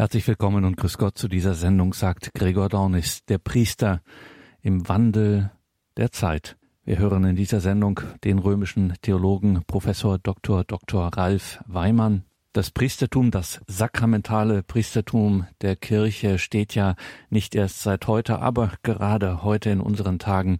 Herzlich willkommen und grüß Gott zu dieser Sendung, sagt Gregor Dornis, der Priester im Wandel der Zeit. Wir hören in dieser Sendung den römischen Theologen Professor Dr. Dr. Ralf Weimann. Das Priestertum, das sakramentale Priestertum der Kirche steht ja nicht erst seit heute, aber gerade heute in unseren Tagen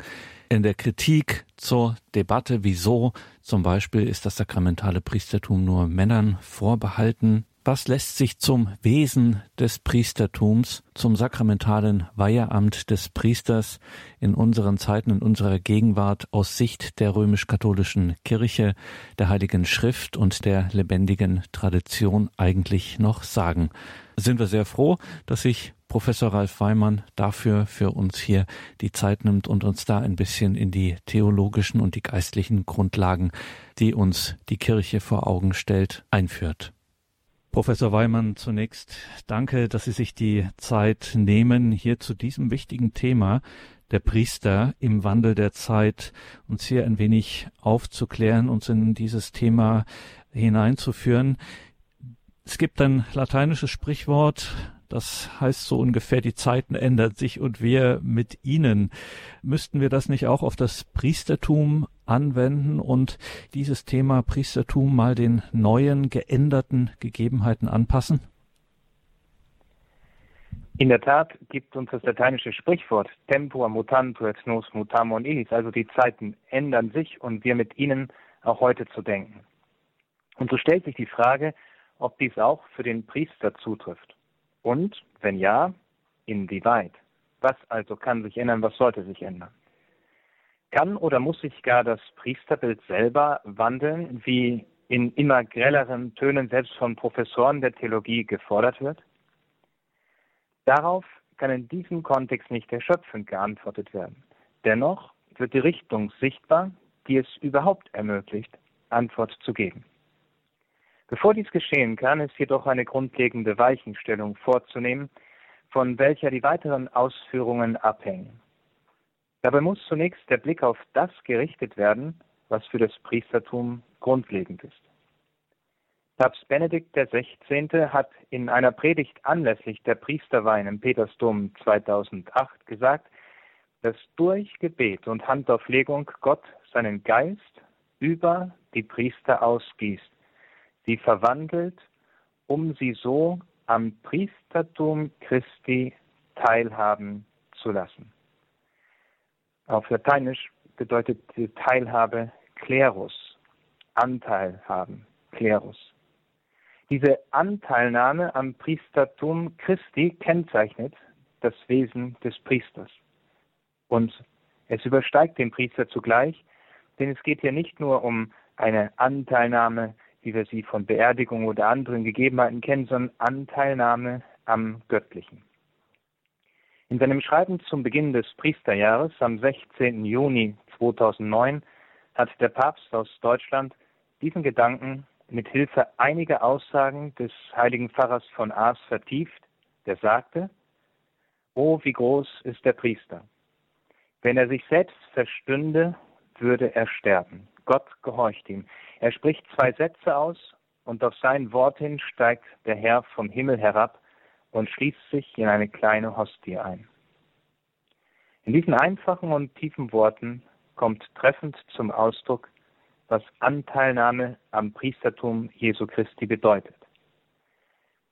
in der Kritik zur Debatte, wieso zum Beispiel ist das sakramentale Priestertum nur Männern vorbehalten. Was lässt sich zum Wesen des Priestertums, zum sakramentalen Weiheamt des Priesters in unseren Zeiten, in unserer Gegenwart aus Sicht der römisch-katholischen Kirche, der Heiligen Schrift und der lebendigen Tradition eigentlich noch sagen? Sind wir sehr froh, dass sich Professor Ralf Weimann dafür für uns hier die Zeit nimmt und uns da ein bisschen in die theologischen und die geistlichen Grundlagen, die uns die Kirche vor Augen stellt, einführt. Professor Weimann, zunächst danke, dass Sie sich die Zeit nehmen, hier zu diesem wichtigen Thema der Priester im Wandel der Zeit uns hier ein wenig aufzuklären, uns in dieses Thema hineinzuführen. Es gibt ein lateinisches Sprichwort, das heißt so ungefähr, die Zeiten ändern sich und wir mit ihnen. Müssten wir das nicht auch auf das Priestertum anwenden und dieses Thema Priestertum mal den neuen, geänderten Gegebenheiten anpassen? In der Tat gibt uns das lateinische Sprichwort Tempora mutantur et nos mutamur illis, also die Zeiten ändern sich und wir mit ihnen auch heute zu denken. Und so stellt sich die Frage, ob dies auch für den Priester zutrifft. Und wenn ja, inwieweit? Was also kann sich ändern, was sollte sich ändern? Kann oder muss sich gar das Priesterbild selber wandeln, wie in immer grelleren Tönen selbst von Professoren der Theologie gefordert wird? Darauf kann in diesem Kontext nicht erschöpfend geantwortet werden. Dennoch wird die Richtung sichtbar, die es überhaupt ermöglicht, Antwort zu geben. Bevor dies geschehen kann, ist jedoch eine grundlegende Weichenstellung vorzunehmen, von welcher die weiteren Ausführungen abhängen. Dabei muss zunächst der Blick auf das gerichtet werden, was für das Priestertum grundlegend ist. Papst Benedikt XVI. hat in einer Predigt anlässlich der Priesterweihen im Petersdom 2008 gesagt, dass durch Gebet und Handauflegung Gott seinen Geist über die Priester ausgießt sie verwandelt, um sie so am Priestertum Christi teilhaben zu lassen. Auf Lateinisch bedeutet die Teilhabe Klerus, Anteil haben, Klerus. Diese Anteilnahme am Priestertum Christi kennzeichnet das Wesen des Priesters. Und es übersteigt den Priester zugleich, denn es geht hier nicht nur um eine Anteilnahme wie wir sie von Beerdigung oder anderen Gegebenheiten kennen, sondern Anteilnahme am Göttlichen. In seinem Schreiben zum Beginn des Priesterjahres am 16. Juni 2009 hat der Papst aus Deutschland diesen Gedanken mit Hilfe einiger Aussagen des heiligen Pfarrers von Aas vertieft, der sagte, Oh, wie groß ist der Priester! Wenn er sich selbst verstünde, würde er sterben. Gott gehorcht ihm. Er spricht zwei Sätze aus und auf sein Wort hin steigt der Herr vom Himmel herab und schließt sich in eine kleine Hostie ein. In diesen einfachen und tiefen Worten kommt treffend zum Ausdruck, was Anteilnahme am Priestertum Jesu Christi bedeutet.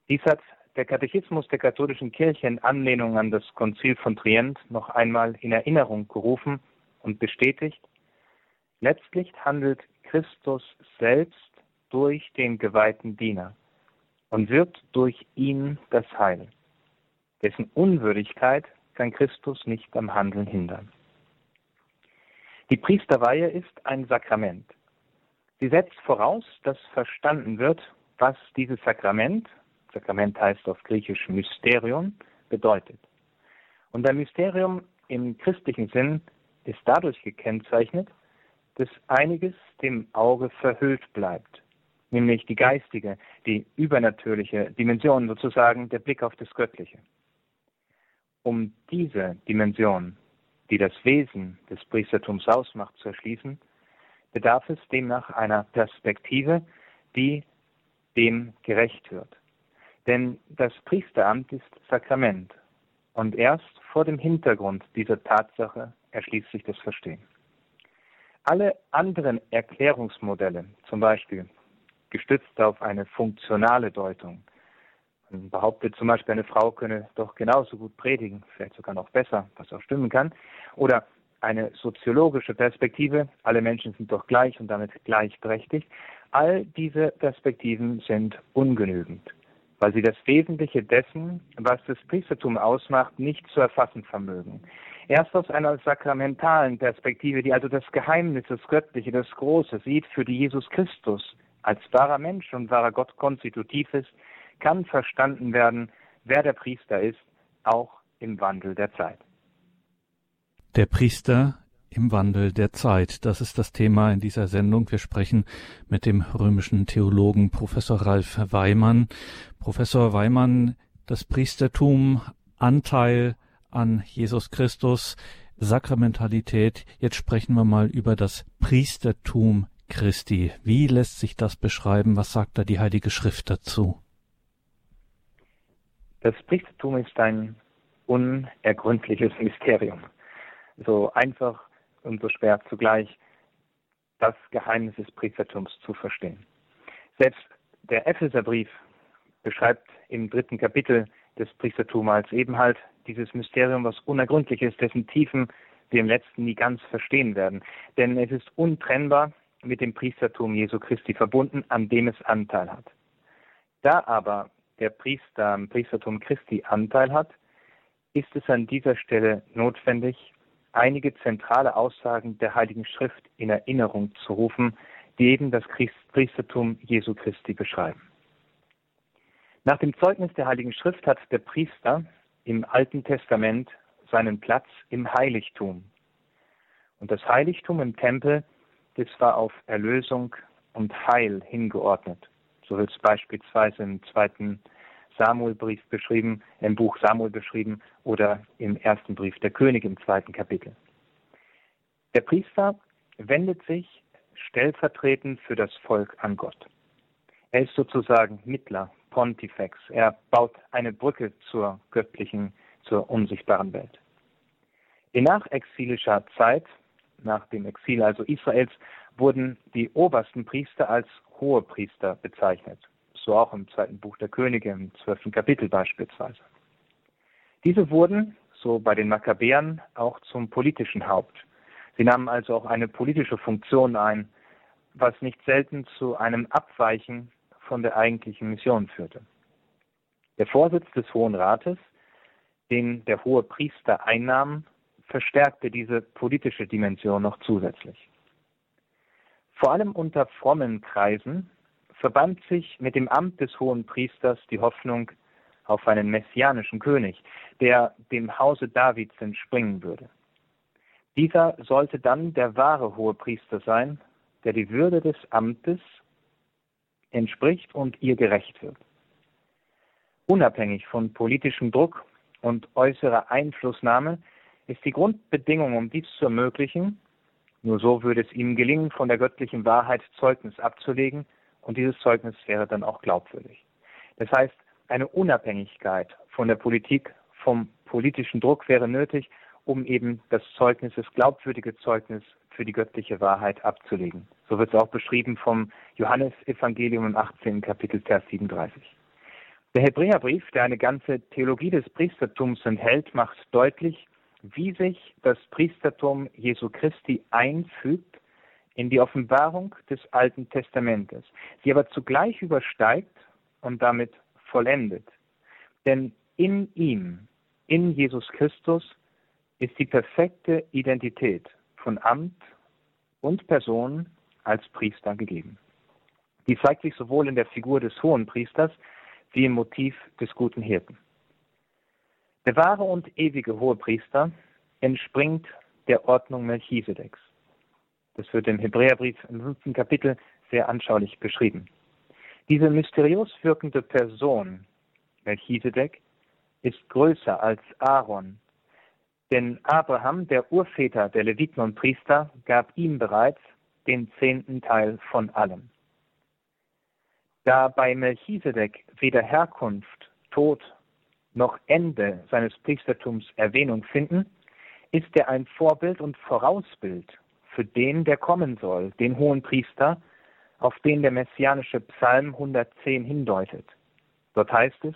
Dies hat der Katechismus der katholischen Kirche in Anlehnung an das Konzil von Trient noch einmal in Erinnerung gerufen und bestätigt, letztlich handelt Christus selbst durch den geweihten Diener und wirkt durch ihn das Heil. Dessen Unwürdigkeit kann Christus nicht am Handeln hindern. Die Priesterweihe ist ein Sakrament. Sie setzt voraus, dass verstanden wird, was dieses Sakrament, Sakrament heißt auf Griechisch Mysterium, bedeutet. Und ein Mysterium im christlichen Sinn ist dadurch gekennzeichnet, dass einiges dem Auge verhüllt bleibt, nämlich die geistige, die übernatürliche Dimension, sozusagen der Blick auf das Göttliche. Um diese Dimension, die das Wesen des Priestertums ausmacht, zu erschließen, bedarf es demnach einer Perspektive, die dem gerecht wird. Denn das Priesteramt ist Sakrament und erst vor dem Hintergrund dieser Tatsache erschließt sich das Verstehen. Alle anderen Erklärungsmodelle, zum Beispiel gestützt auf eine funktionale Deutung, man behauptet zum Beispiel, eine Frau könne doch genauso gut predigen, vielleicht sogar noch besser, was auch stimmen kann, oder eine soziologische Perspektive, alle Menschen sind doch gleich und damit gleichberechtigt, all diese Perspektiven sind ungenügend, weil sie das Wesentliche dessen, was das Priestertum ausmacht, nicht zu erfassen vermögen. Erst aus einer sakramentalen Perspektive, die also das Geheimnis, das Göttliche, das Große sieht, für die Jesus Christus als wahrer Mensch und wahrer Gott konstitutiv ist, kann verstanden werden, wer der Priester ist, auch im Wandel der Zeit. Der Priester im Wandel der Zeit. Das ist das Thema in dieser Sendung. Wir sprechen mit dem römischen Theologen Professor Ralf Weimann. Professor Weimann, das Priestertum, Anteil an Jesus Christus, Sakramentalität. Jetzt sprechen wir mal über das Priestertum Christi. Wie lässt sich das beschreiben? Was sagt da die Heilige Schrift dazu? Das Priestertum ist ein unergründliches Mysterium. So einfach und so schwer zugleich das Geheimnis des Priestertums zu verstehen. Selbst der Epheserbrief beschreibt im dritten Kapitel des Priestertums als eben halt dieses Mysterium, was unergründlich ist, dessen Tiefen wir im letzten nie ganz verstehen werden. Denn es ist untrennbar mit dem Priestertum Jesu Christi verbunden, an dem es Anteil hat. Da aber der Priester am Priestertum Christi Anteil hat, ist es an dieser Stelle notwendig, einige zentrale Aussagen der Heiligen Schrift in Erinnerung zu rufen, die eben das Priestertum Jesu Christi beschreiben. Nach dem Zeugnis der Heiligen Schrift hat der Priester im Alten Testament seinen Platz im Heiligtum. Und das Heiligtum im Tempel, das war auf Erlösung und Heil hingeordnet. So wird es beispielsweise im zweiten Samuelbrief beschrieben, im Buch Samuel beschrieben oder im ersten Brief der König im zweiten Kapitel. Der Priester wendet sich stellvertretend für das Volk an Gott. Er ist sozusagen Mittler, Pontifex. Er baut eine Brücke zur göttlichen, zur unsichtbaren Welt. In nachexilischer Zeit, nach dem Exil also Israels, wurden die obersten Priester als Hohepriester bezeichnet so auch im zweiten Buch der Könige, im zwölften Kapitel beispielsweise. Diese wurden, so bei den Makkabäern, auch zum politischen Haupt. Sie nahmen also auch eine politische Funktion ein, was nicht selten zu einem Abweichen von der eigentlichen Mission führte. Der Vorsitz des Hohen Rates, den der hohe Priester einnahm, verstärkte diese politische Dimension noch zusätzlich. Vor allem unter frommen Kreisen verband sich mit dem Amt des hohen Priesters die Hoffnung auf einen messianischen König, der dem Hause Davids entspringen würde. Dieser sollte dann der wahre hohe Priester sein, der die Würde des Amtes entspricht und ihr gerecht wird. Unabhängig von politischem Druck und äußerer Einflussnahme ist die Grundbedingung, um dies zu ermöglichen, nur so würde es ihm gelingen, von der göttlichen Wahrheit Zeugnis abzulegen und dieses Zeugnis wäre dann auch glaubwürdig. Das heißt, eine Unabhängigkeit von der Politik, vom politischen Druck wäre nötig, um eben das Zeugnis, das glaubwürdige Zeugnis für die göttliche Wahrheit abzulegen. So wird es auch beschrieben vom Johannesevangelium im 18. Kapitel Vers 37. Der Hebräerbrief, der eine ganze Theologie des Priestertums enthält, macht deutlich, wie sich das Priestertum Jesu Christi einfügt in die Offenbarung des Alten Testamentes, sie aber zugleich übersteigt und damit vollendet. Denn in ihm, in Jesus Christus, ist die perfekte Identität von Amt und Person als Priester gegeben. Die zeigt sich sowohl in der Figur des hohen Priesters wie im Motiv des guten Hirten. Der wahre und ewige hohe Priester entspringt der Ordnung Melchisedeks. Das wird im Hebräerbrief im fünften Kapitel sehr anschaulich beschrieben. Diese mysteriös wirkende Person, Melchisedek, ist größer als Aaron, denn Abraham, der Urväter der Leviten und Priester, gab ihm bereits den zehnten Teil von allem. Da bei Melchisedek weder Herkunft, Tod noch Ende seines Priestertums Erwähnung finden, ist er ein Vorbild und Vorausbild für den, der kommen soll, den hohen Priester, auf den der messianische Psalm 110 hindeutet. Dort heißt es,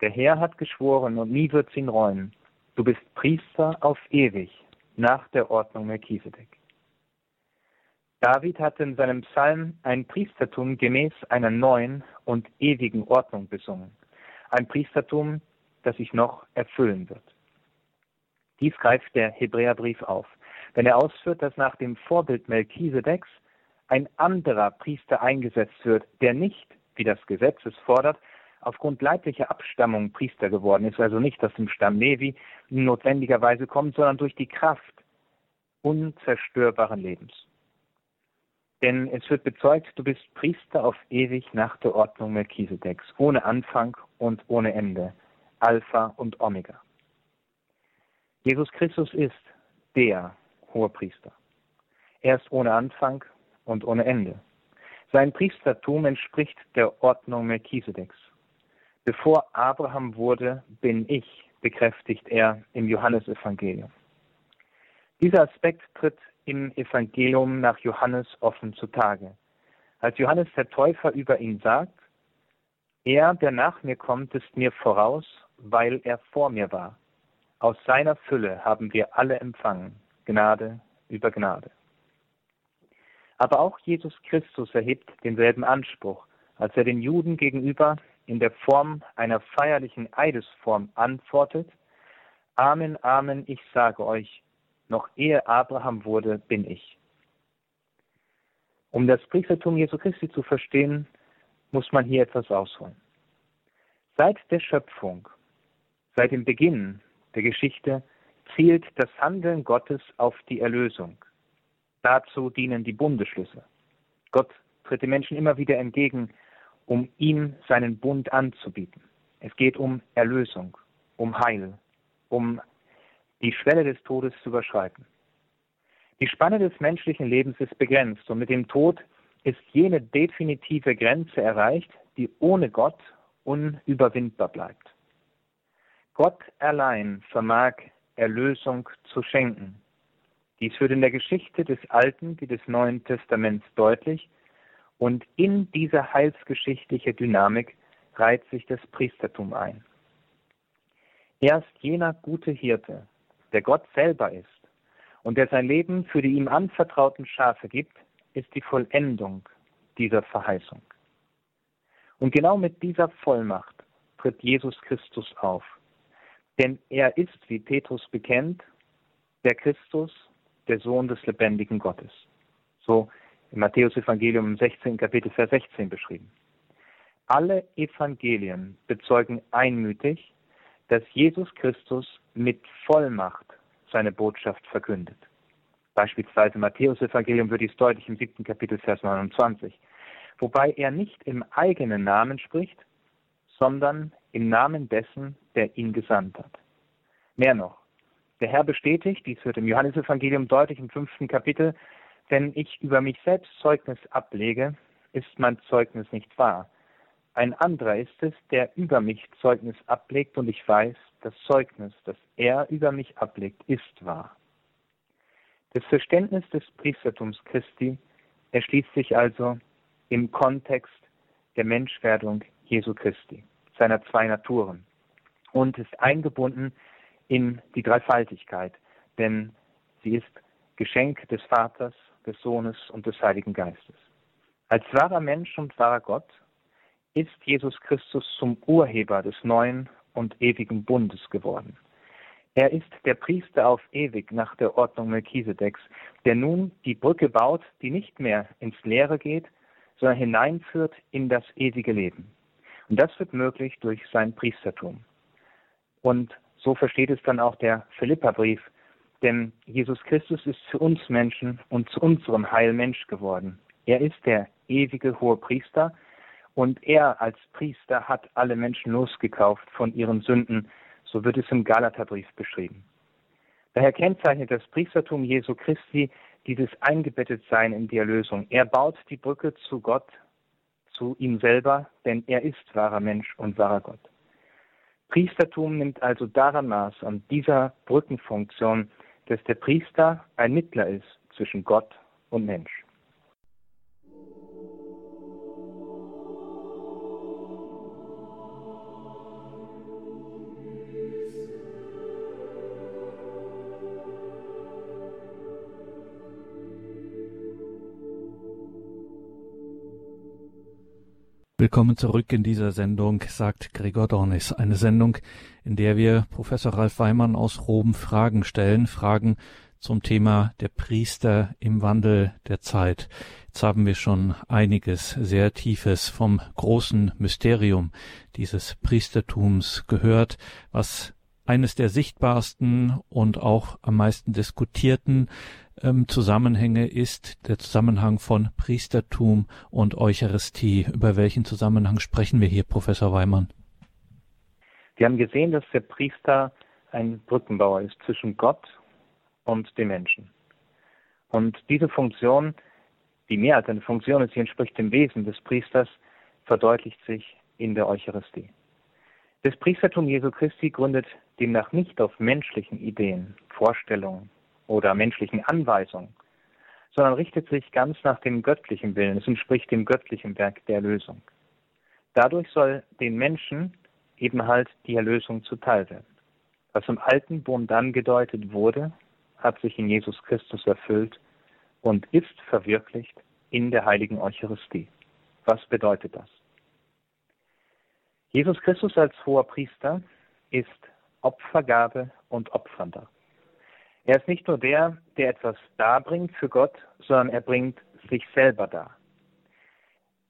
der Herr hat geschworen und nie wird's ihn reuen, du bist Priester auf ewig, nach der Ordnung Melchisedek. David hat in seinem Psalm ein Priestertum gemäß einer neuen und ewigen Ordnung besungen. Ein Priestertum, das sich noch erfüllen wird. Dies greift der Hebräerbrief auf, wenn er ausführt, dass nach dem Vorbild Melchisedeks ein anderer Priester eingesetzt wird, der nicht, wie das Gesetz es fordert, aufgrund leiblicher Abstammung Priester geworden ist, also nicht aus dem Stamm Levi notwendigerweise kommt, sondern durch die Kraft unzerstörbaren Lebens. Denn es wird bezeugt, du bist Priester auf ewig nach der Ordnung Melchisedeks, ohne Anfang und ohne Ende, Alpha und Omega. Jesus Christus ist der hohe Priester. Er ist ohne Anfang und ohne Ende. Sein Priestertum entspricht der Ordnung Melchisedeks. Bevor Abraham wurde, bin ich, bekräftigt er im Johannesevangelium. Dieser Aspekt tritt im Evangelium nach Johannes offen zutage. Als Johannes der Täufer über ihn sagt, er, der nach mir kommt, ist mir voraus, weil er vor mir war. Aus seiner Fülle haben wir alle empfangen, Gnade über Gnade. Aber auch Jesus Christus erhebt denselben Anspruch, als er den Juden gegenüber in der Form einer feierlichen Eidesform antwortet, Amen, Amen, ich sage euch, noch ehe Abraham wurde, bin ich. Um das Priestertum Jesu Christi zu verstehen, muss man hier etwas ausholen. Seit der Schöpfung, seit dem Beginn der Geschichte zielt das Handeln Gottes auf die Erlösung. Dazu dienen die Bundeschlüsse. Gott tritt den Menschen immer wieder entgegen, um ihm seinen Bund anzubieten. Es geht um Erlösung, um Heil, um die Schwelle des Todes zu überschreiten. Die Spanne des menschlichen Lebens ist begrenzt und mit dem Tod ist jene definitive Grenze erreicht, die ohne Gott unüberwindbar bleibt. Gott allein vermag Erlösung zu schenken. Dies wird in der Geschichte des Alten wie des Neuen Testaments deutlich und in diese heilsgeschichtliche Dynamik reiht sich das Priestertum ein. Erst jener gute Hirte, der Gott selber ist und der sein Leben für die ihm anvertrauten Schafe gibt, ist die Vollendung dieser Verheißung. Und genau mit dieser Vollmacht tritt Jesus Christus auf. Denn er ist, wie Petrus bekennt, der Christus, der Sohn des lebendigen Gottes. So im Matthäus Evangelium im 16. Kapitel Vers 16 beschrieben. Alle Evangelien bezeugen einmütig, dass Jesus Christus mit Vollmacht seine Botschaft verkündet. Beispielsweise im Matthäus Evangelium wird dies deutlich im siebten Kapitel Vers 29, wobei er nicht im eigenen Namen spricht, sondern im Namen dessen, der ihn gesandt hat. Mehr noch, der Herr bestätigt, dies wird im Johannesevangelium deutlich im fünften Kapitel, wenn ich über mich selbst Zeugnis ablege, ist mein Zeugnis nicht wahr. Ein anderer ist es, der über mich Zeugnis ablegt und ich weiß, das Zeugnis, das er über mich ablegt, ist wahr. Das Verständnis des Priestertums Christi erschließt sich also im Kontext der Menschwerdung Jesu Christi, seiner zwei Naturen, und ist eingebunden in die Dreifaltigkeit, denn sie ist Geschenk des Vaters, des Sohnes und des Heiligen Geistes. Als wahrer Mensch und wahrer Gott ist Jesus Christus zum Urheber des neuen und ewigen Bundes geworden. Er ist der Priester auf ewig nach der Ordnung Melchisedeks, der nun die Brücke baut, die nicht mehr ins Leere geht, sondern hineinführt in das ewige Leben. Und das wird möglich durch sein Priestertum. Und so versteht es dann auch der Philipperbrief, denn Jesus Christus ist für uns Menschen und zu unserem Heil Mensch geworden. Er ist der ewige hohe Priester und er als Priester hat alle Menschen losgekauft von ihren Sünden. So wird es im Galaterbrief beschrieben. Daher kennzeichnet das Priestertum Jesu Christi dieses Eingebettetsein in die Erlösung. Er baut die Brücke zu Gott, zu ihm selber, denn er ist wahrer Mensch und wahrer Gott. Priestertum nimmt also daran Maß an dieser Brückenfunktion, dass der Priester ein Mittler ist zwischen Gott und Mensch. Willkommen zurück in dieser Sendung, sagt Gregor Dornis. Eine Sendung, in der wir Professor Ralf Weimann aus Rom Fragen stellen, Fragen zum Thema der Priester im Wandel der Zeit. Jetzt haben wir schon einiges sehr Tiefes vom großen Mysterium dieses Priestertums gehört, was eines der sichtbarsten und auch am meisten diskutierten ähm, Zusammenhänge ist der Zusammenhang von Priestertum und Eucharistie. Über welchen Zusammenhang sprechen wir hier, Professor Weimann? Wir haben gesehen, dass der Priester ein Brückenbauer ist zwischen Gott und dem Menschen. Und diese Funktion, die mehr als eine Funktion ist, sie entspricht dem Wesen des Priesters, verdeutlicht sich in der Eucharistie. Das Priestertum Jesu Christi gründet demnach nicht auf menschlichen Ideen, Vorstellungen oder menschlichen Anweisungen, sondern richtet sich ganz nach dem göttlichen Willen. Es entspricht dem göttlichen Werk der Erlösung. Dadurch soll den Menschen eben halt die Erlösung zuteil werden. Was im alten Bund angedeutet wurde, hat sich in Jesus Christus erfüllt und ist verwirklicht in der heiligen Eucharistie. Was bedeutet das? Jesus Christus als hoher Priester ist Opfergabe und Opfernder. Er ist nicht nur der, der etwas darbringt für Gott, sondern er bringt sich selber dar.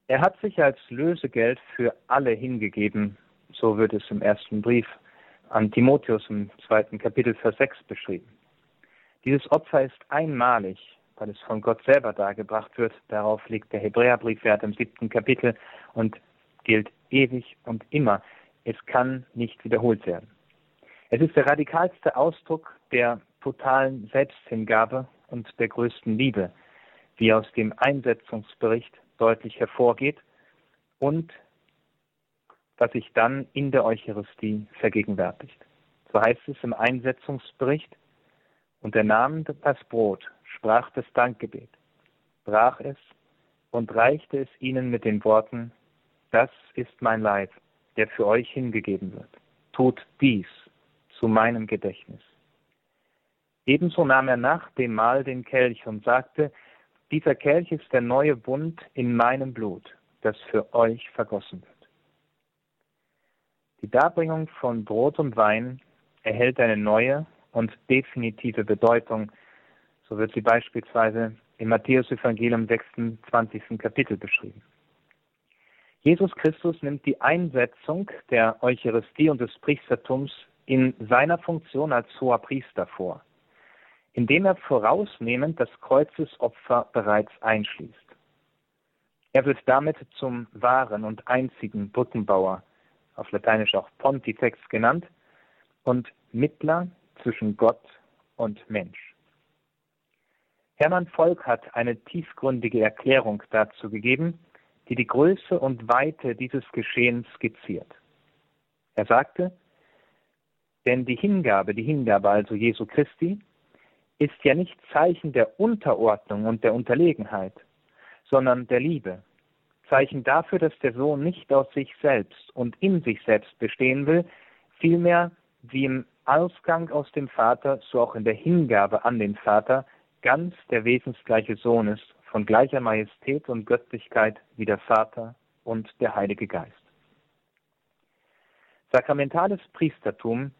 Er hat sich als Lösegeld für alle hingegeben, so wird es im ersten Brief an Timotheus im zweiten Kapitel Vers 6 beschrieben. Dieses Opfer ist einmalig, weil es von Gott selber dargebracht wird. Darauf liegt der Hebräerbrief Wert im siebten Kapitel und gilt ewig und immer. Es kann nicht wiederholt werden. Es ist der radikalste Ausdruck der totalen Selbsthingabe und der größten Liebe, wie aus dem Einsetzungsbericht deutlich hervorgeht und was sich dann in der Eucharistie vergegenwärtigt. So heißt es im Einsetzungsbericht, und er nahm das Brot, sprach das Dankgebet, brach es und reichte es ihnen mit den Worten, das ist mein Leib, der für euch hingegeben wird. Tut dies zu meinem Gedächtnis. Ebenso nahm er nach dem Mahl den Kelch und sagte, dieser Kelch ist der neue Bund in meinem Blut, das für euch vergossen wird. Die Darbringung von Brot und Wein erhält eine neue und definitive Bedeutung. So wird sie beispielsweise im Matthäus-Evangelium 26. Kapitel beschrieben. Jesus Christus nimmt die Einsetzung der Eucharistie und des Priestertums in seiner Funktion als hoher Priester vor, indem er vorausnehmend das Kreuzesopfer bereits einschließt. Er wird damit zum wahren und einzigen Brückenbauer, auf Lateinisch auch Pontifex genannt, und Mittler zwischen Gott und Mensch. Hermann Volk hat eine tiefgründige Erklärung dazu gegeben, die die Größe und Weite dieses Geschehens skizziert. Er sagte, denn die Hingabe, die Hingabe also Jesu Christi, ist ja nicht Zeichen der Unterordnung und der Unterlegenheit, sondern der Liebe. Zeichen dafür, dass der Sohn nicht aus sich selbst und in sich selbst bestehen will, vielmehr wie im Ausgang aus dem Vater, so auch in der Hingabe an den Vater, ganz der wesensgleiche Sohn ist, von gleicher Majestät und Göttlichkeit wie der Vater und der Heilige Geist. Sakramentales Priestertum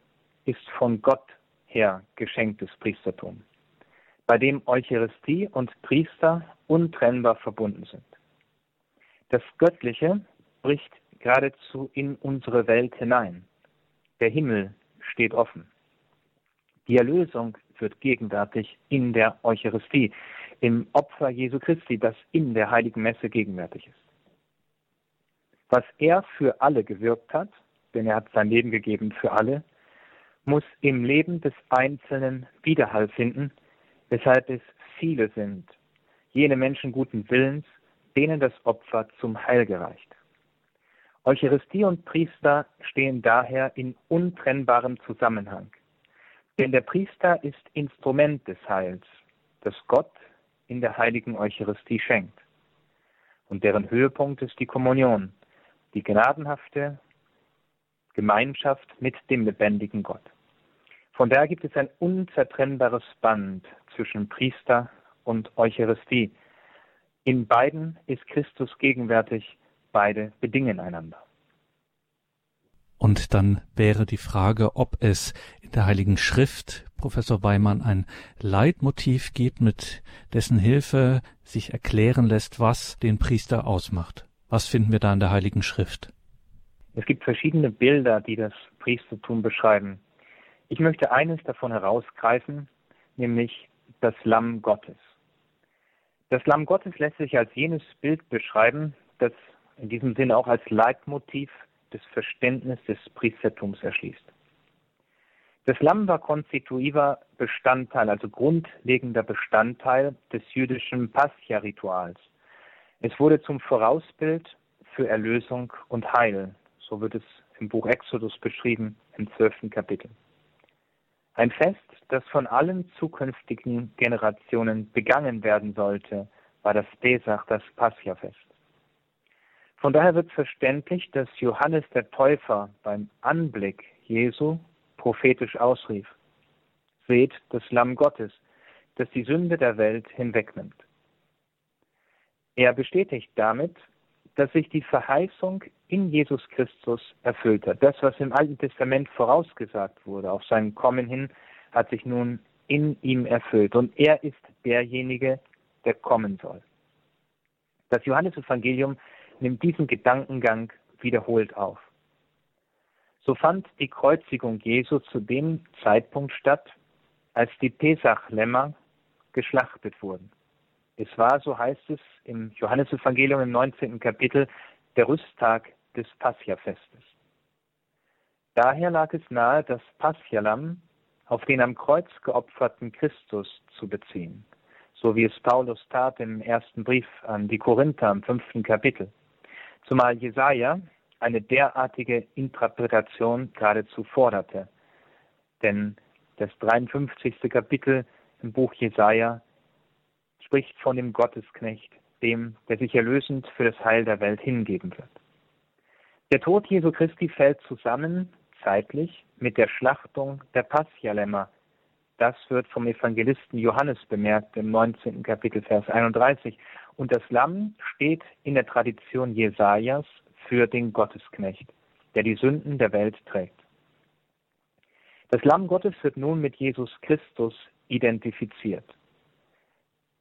ist von Gott her geschenktes Priestertum, bei dem Eucharistie und Priester untrennbar verbunden sind. Das Göttliche bricht geradezu in unsere Welt hinein. Der Himmel steht offen. Die Erlösung wird gegenwärtig in der Eucharistie im Opfer Jesu Christi, das in der heiligen Messe gegenwärtig ist. Was er für alle gewirkt hat, denn er hat sein Leben gegeben für alle, muss im Leben des Einzelnen Widerhall finden, weshalb es viele sind, jene Menschen guten Willens, denen das Opfer zum Heil gereicht. Eucharistie und Priester stehen daher in untrennbarem Zusammenhang. Denn der Priester ist Instrument des Heils, das Gott in der heiligen Eucharistie schenkt. Und deren Höhepunkt ist die Kommunion, die gnadenhafte Gemeinschaft mit dem lebendigen Gott. Von daher gibt es ein unzertrennbares Band zwischen Priester und Eucharistie. In beiden ist Christus gegenwärtig, beide bedingen einander. Und dann wäre die Frage, ob es in der Heiligen Schrift, Professor Weimann, ein Leitmotiv gibt, mit dessen Hilfe sich erklären lässt, was den Priester ausmacht. Was finden wir da in der Heiligen Schrift? Es gibt verschiedene Bilder, die das Priestertum beschreiben. Ich möchte eines davon herausgreifen, nämlich das Lamm Gottes. Das Lamm Gottes lässt sich als jenes Bild beschreiben, das in diesem Sinne auch als Leitmotiv des Verständnisses des Priestertums erschließt. Das Lamm war konstituiver Bestandteil, also grundlegender Bestandteil des jüdischen Pascha-Rituals. Es wurde zum Vorausbild für Erlösung und Heil. So wird es im Buch Exodus beschrieben, im zwölften Kapitel. Ein Fest, das von allen zukünftigen Generationen begangen werden sollte, war das Pesach, das Pascha-Fest. Von daher wird verständlich, dass Johannes der Täufer beim Anblick Jesu prophetisch ausrief, seht das Lamm Gottes, das die Sünde der Welt hinwegnimmt. Er bestätigt damit, dass sich die Verheißung in Jesus Christus erfüllt hat. Das, was im Alten Testament vorausgesagt wurde, auf sein Kommen hin, hat sich nun in ihm erfüllt. Und er ist derjenige, der kommen soll. Das Johannesevangelium nimmt diesen Gedankengang wiederholt auf. So fand die Kreuzigung Jesu zu dem Zeitpunkt statt, als die Pesachlämmer geschlachtet wurden. Es war, so heißt es im Johannesevangelium im 19. Kapitel, der Rüsttag des Passiafestes. Daher lag es nahe, das Passialamm auf den am Kreuz geopferten Christus zu beziehen, so wie es Paulus tat im ersten Brief an die Korinther im fünften Kapitel. Zumal Jesaja eine derartige Interpretation geradezu forderte. Denn das 53. Kapitel im Buch Jesaja spricht von dem Gottesknecht, dem, der sich erlösend für das Heil der Welt hingeben wird. Der Tod Jesu Christi fällt zusammen, zeitlich, mit der Schlachtung der Passialämmer. Das wird vom Evangelisten Johannes bemerkt im 19. Kapitel, Vers 31. Und das Lamm steht in der Tradition Jesajas für den Gottesknecht, der die Sünden der Welt trägt. Das Lamm Gottes wird nun mit Jesus Christus identifiziert.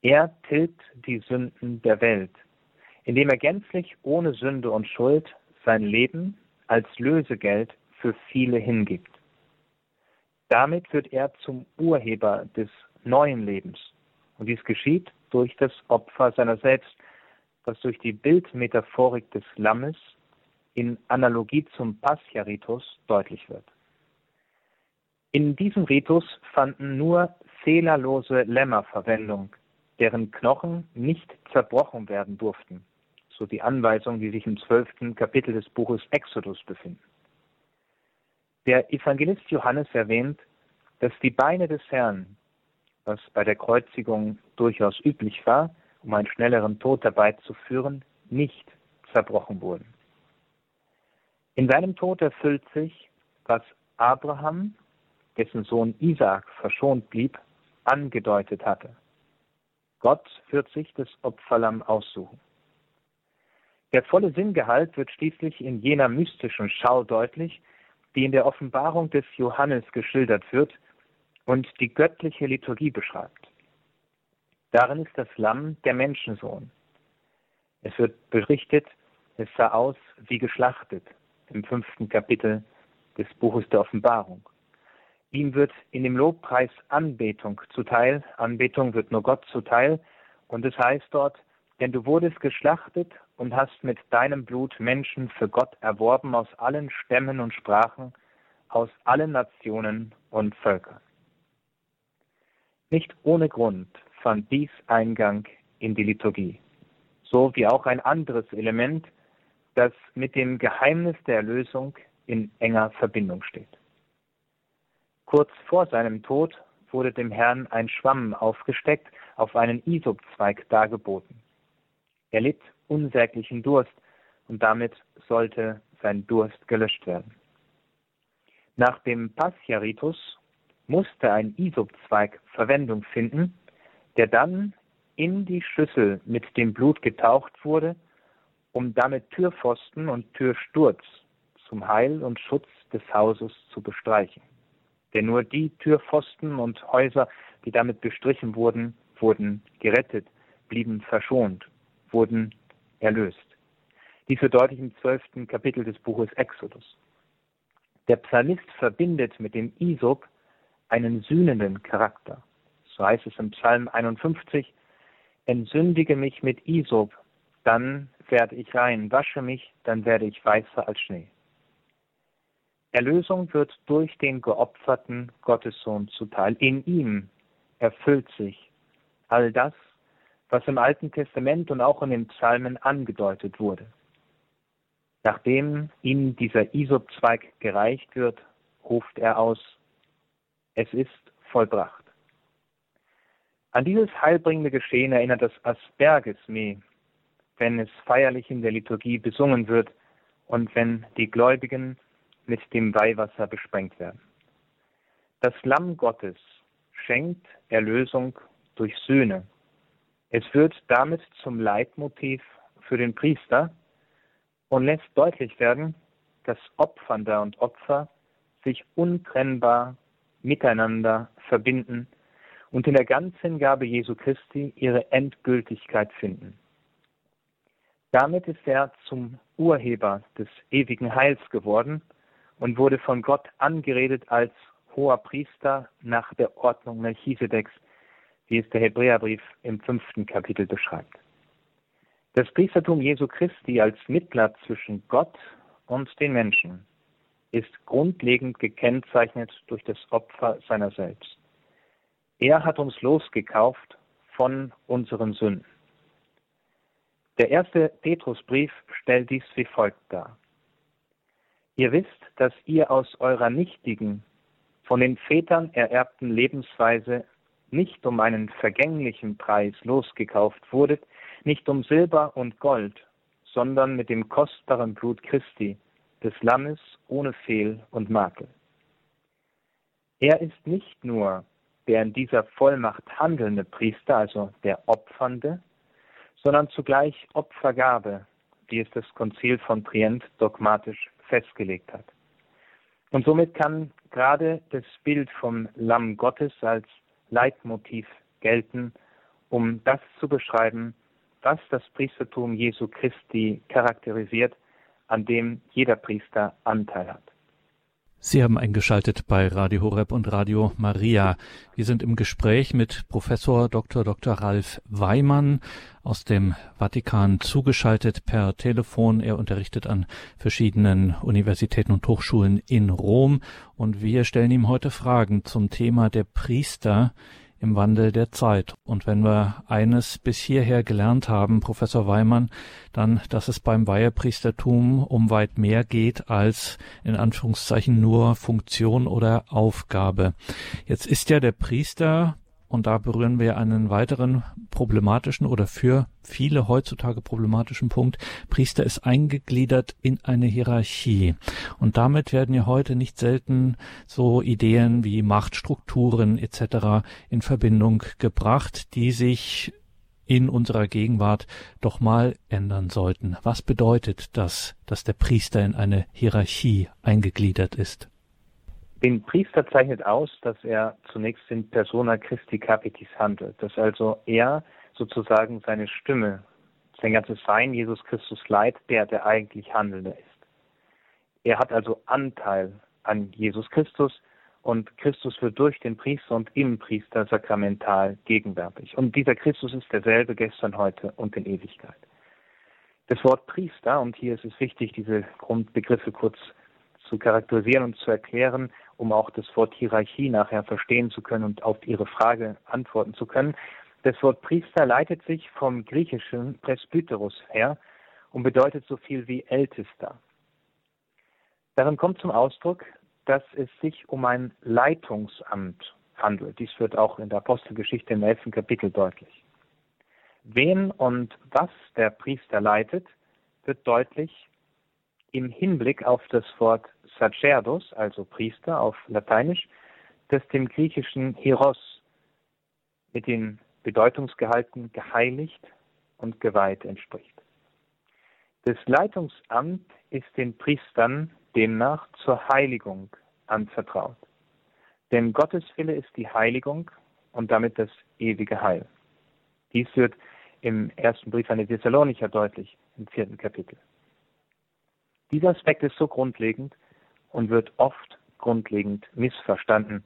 Er tilgt die Sünden der Welt, indem er gänzlich ohne Sünde und Schuld sein Leben als Lösegeld für viele hingibt. Damit wird er zum Urheber des neuen Lebens. Und dies geschieht durch das Opfer seiner selbst, das durch die Bildmetaphorik des Lammes in Analogie zum Pascha-Ritus deutlich wird. In diesem Ritus fanden nur fehlerlose Lämmer Verwendung, deren Knochen nicht zerbrochen werden durften, so die Anweisungen, die sich im zwölften Kapitel des Buches Exodus befinden. Der Evangelist Johannes erwähnt, dass die Beine des Herrn, was bei der Kreuzigung durchaus üblich war, um einen schnelleren Tod herbeizuführen, nicht zerbrochen wurden. In seinem Tod erfüllt sich, was Abraham, dessen Sohn Isaak verschont blieb, angedeutet hatte. Gott wird sich das Opferlamm aussuchen. Der volle Sinngehalt wird schließlich in jener mystischen Schau deutlich, die in der Offenbarung des Johannes geschildert wird und die göttliche Liturgie beschreibt. Darin ist das Lamm der Menschensohn. Es wird berichtet, es sah aus wie geschlachtet im fünften Kapitel des Buches der Offenbarung. Ihm wird in dem Lobpreis Anbetung zuteil. Anbetung wird nur Gott zuteil. Und es heißt dort, denn du wurdest geschlachtet und hast mit deinem Blut Menschen für Gott erworben aus allen Stämmen und Sprachen, aus allen Nationen und Völkern. Nicht ohne Grund fand dies Eingang in die Liturgie. so wie auch ein anderes Element, das mit dem Geheimnis der Erlösung in enger Verbindung steht. Kurz vor seinem Tod wurde dem Herrn ein Schwamm aufgesteckt, auf einen Isopzweig dargeboten. Er litt unsäglichen Durst und damit sollte sein Durst gelöscht werden. Nach dem Passia-Ritus musste ein Isopzweig Verwendung finden, der dann in die Schüssel mit dem Blut getaucht wurde, um damit Türpfosten und Türsturz zum Heil und Schutz des Hauses zu bestreichen. Denn nur die Türpfosten und Häuser, die damit bestrichen wurden, wurden gerettet, blieben verschont, wurden erlöst. Dies wird deutlich im zwölften Kapitel des Buches Exodus. Der Psalmist verbindet mit dem Isop einen sühnenden Charakter. So heißt es im Psalm 51, Entsündige mich mit Isop, dann werde ich rein, wasche mich, dann werde ich weißer als Schnee. Erlösung wird durch den geopferten Gottessohn zuteil. In ihm erfüllt sich all das, was im Alten Testament und auch in den Psalmen angedeutet wurde. Nachdem ihm dieser Isopzweig gereicht wird, ruft er aus, es ist vollbracht. An dieses heilbringende Geschehen erinnert das Aspergesme, wenn es feierlich in der Liturgie besungen wird und wenn die Gläubigen mit dem Weihwasser besprengt werden. Das Lamm Gottes schenkt Erlösung durch Söhne. Es wird damit zum Leitmotiv für den Priester und lässt deutlich werden, dass Opfernder und Opfer sich untrennbar miteinander verbinden und in der Ganzhingabe Jesu Christi ihre Endgültigkeit finden. Damit ist er zum Urheber des ewigen Heils geworden und wurde von Gott angeredet als hoher Priester nach der Ordnung Melchisedeks, wie es der Hebräerbrief im fünften Kapitel beschreibt. Das Priestertum Jesu Christi als Mittler zwischen Gott und den Menschen ist grundlegend gekennzeichnet durch das Opfer seiner selbst. Er hat uns losgekauft von unseren Sünden. Der erste Petrusbrief stellt dies wie folgt dar. Ihr wisst, dass ihr aus eurer nichtigen, von den Vätern ererbten Lebensweise nicht um einen vergänglichen Preis losgekauft wurdet, nicht um Silber und Gold, sondern mit dem kostbaren Blut Christi, des Lammes ohne Fehl und Makel. Er ist nicht nur der in dieser Vollmacht handelnde Priester, also der Opfernde, sondern zugleich Opfergabe, wie es das Konzil von Trient dogmatisch festgelegt hat. Und somit kann gerade das Bild vom Lamm Gottes als Leitmotiv gelten, um das zu beschreiben, was das Priestertum Jesu Christi charakterisiert, an dem jeder Priester Anteil hat. Sie haben eingeschaltet bei Radio Horeb und Radio Maria. Wir sind im Gespräch mit Professor Dr. Dr. Ralf Weimann aus dem Vatikan zugeschaltet per Telefon. Er unterrichtet an verschiedenen Universitäten und Hochschulen in Rom und wir stellen ihm heute Fragen zum Thema der Priester im Wandel der Zeit. Und wenn wir eines bis hierher gelernt haben, Professor Weimann, dann, dass es beim Weihepriestertum um weit mehr geht als in Anführungszeichen nur Funktion oder Aufgabe. Jetzt ist ja der Priester und da berühren wir einen weiteren problematischen oder für viele heutzutage problematischen Punkt. Priester ist eingegliedert in eine Hierarchie. Und damit werden ja heute nicht selten so Ideen wie Machtstrukturen etc. in Verbindung gebracht, die sich in unserer Gegenwart doch mal ändern sollten. Was bedeutet das, dass der Priester in eine Hierarchie eingegliedert ist? Den Priester zeichnet aus, dass er zunächst in persona Christi Capitis handelt, dass also er sozusagen seine Stimme, sein ganzes Sein, Jesus Christus Leid, der der eigentlich Handelnde ist. Er hat also Anteil an Jesus Christus und Christus wird durch den Priester und im Priester sakramental gegenwärtig. Und dieser Christus ist derselbe gestern, heute und in Ewigkeit. Das Wort Priester, und hier ist es wichtig, diese Grundbegriffe kurz zu charakterisieren und zu erklären, um auch das Wort Hierarchie nachher verstehen zu können und auf Ihre Frage antworten zu können. Das Wort Priester leitet sich vom griechischen Presbyterus her und bedeutet so viel wie Ältester. Darin kommt zum Ausdruck, dass es sich um ein Leitungsamt handelt. Dies wird auch in der Apostelgeschichte im elften Kapitel deutlich. Wen und was der Priester leitet, wird deutlich im Hinblick auf das Wort Sacerdos, also Priester auf Lateinisch, das dem griechischen Hieros mit den Bedeutungsgehalten geheiligt und geweiht entspricht. Das Leitungsamt ist den Priestern demnach zur Heiligung anvertraut. Denn Gottes Wille ist die Heiligung und damit das ewige Heil. Dies wird im ersten Brief an die Thessalonicher deutlich, im vierten Kapitel. Dieser Aspekt ist so grundlegend und wird oft grundlegend missverstanden,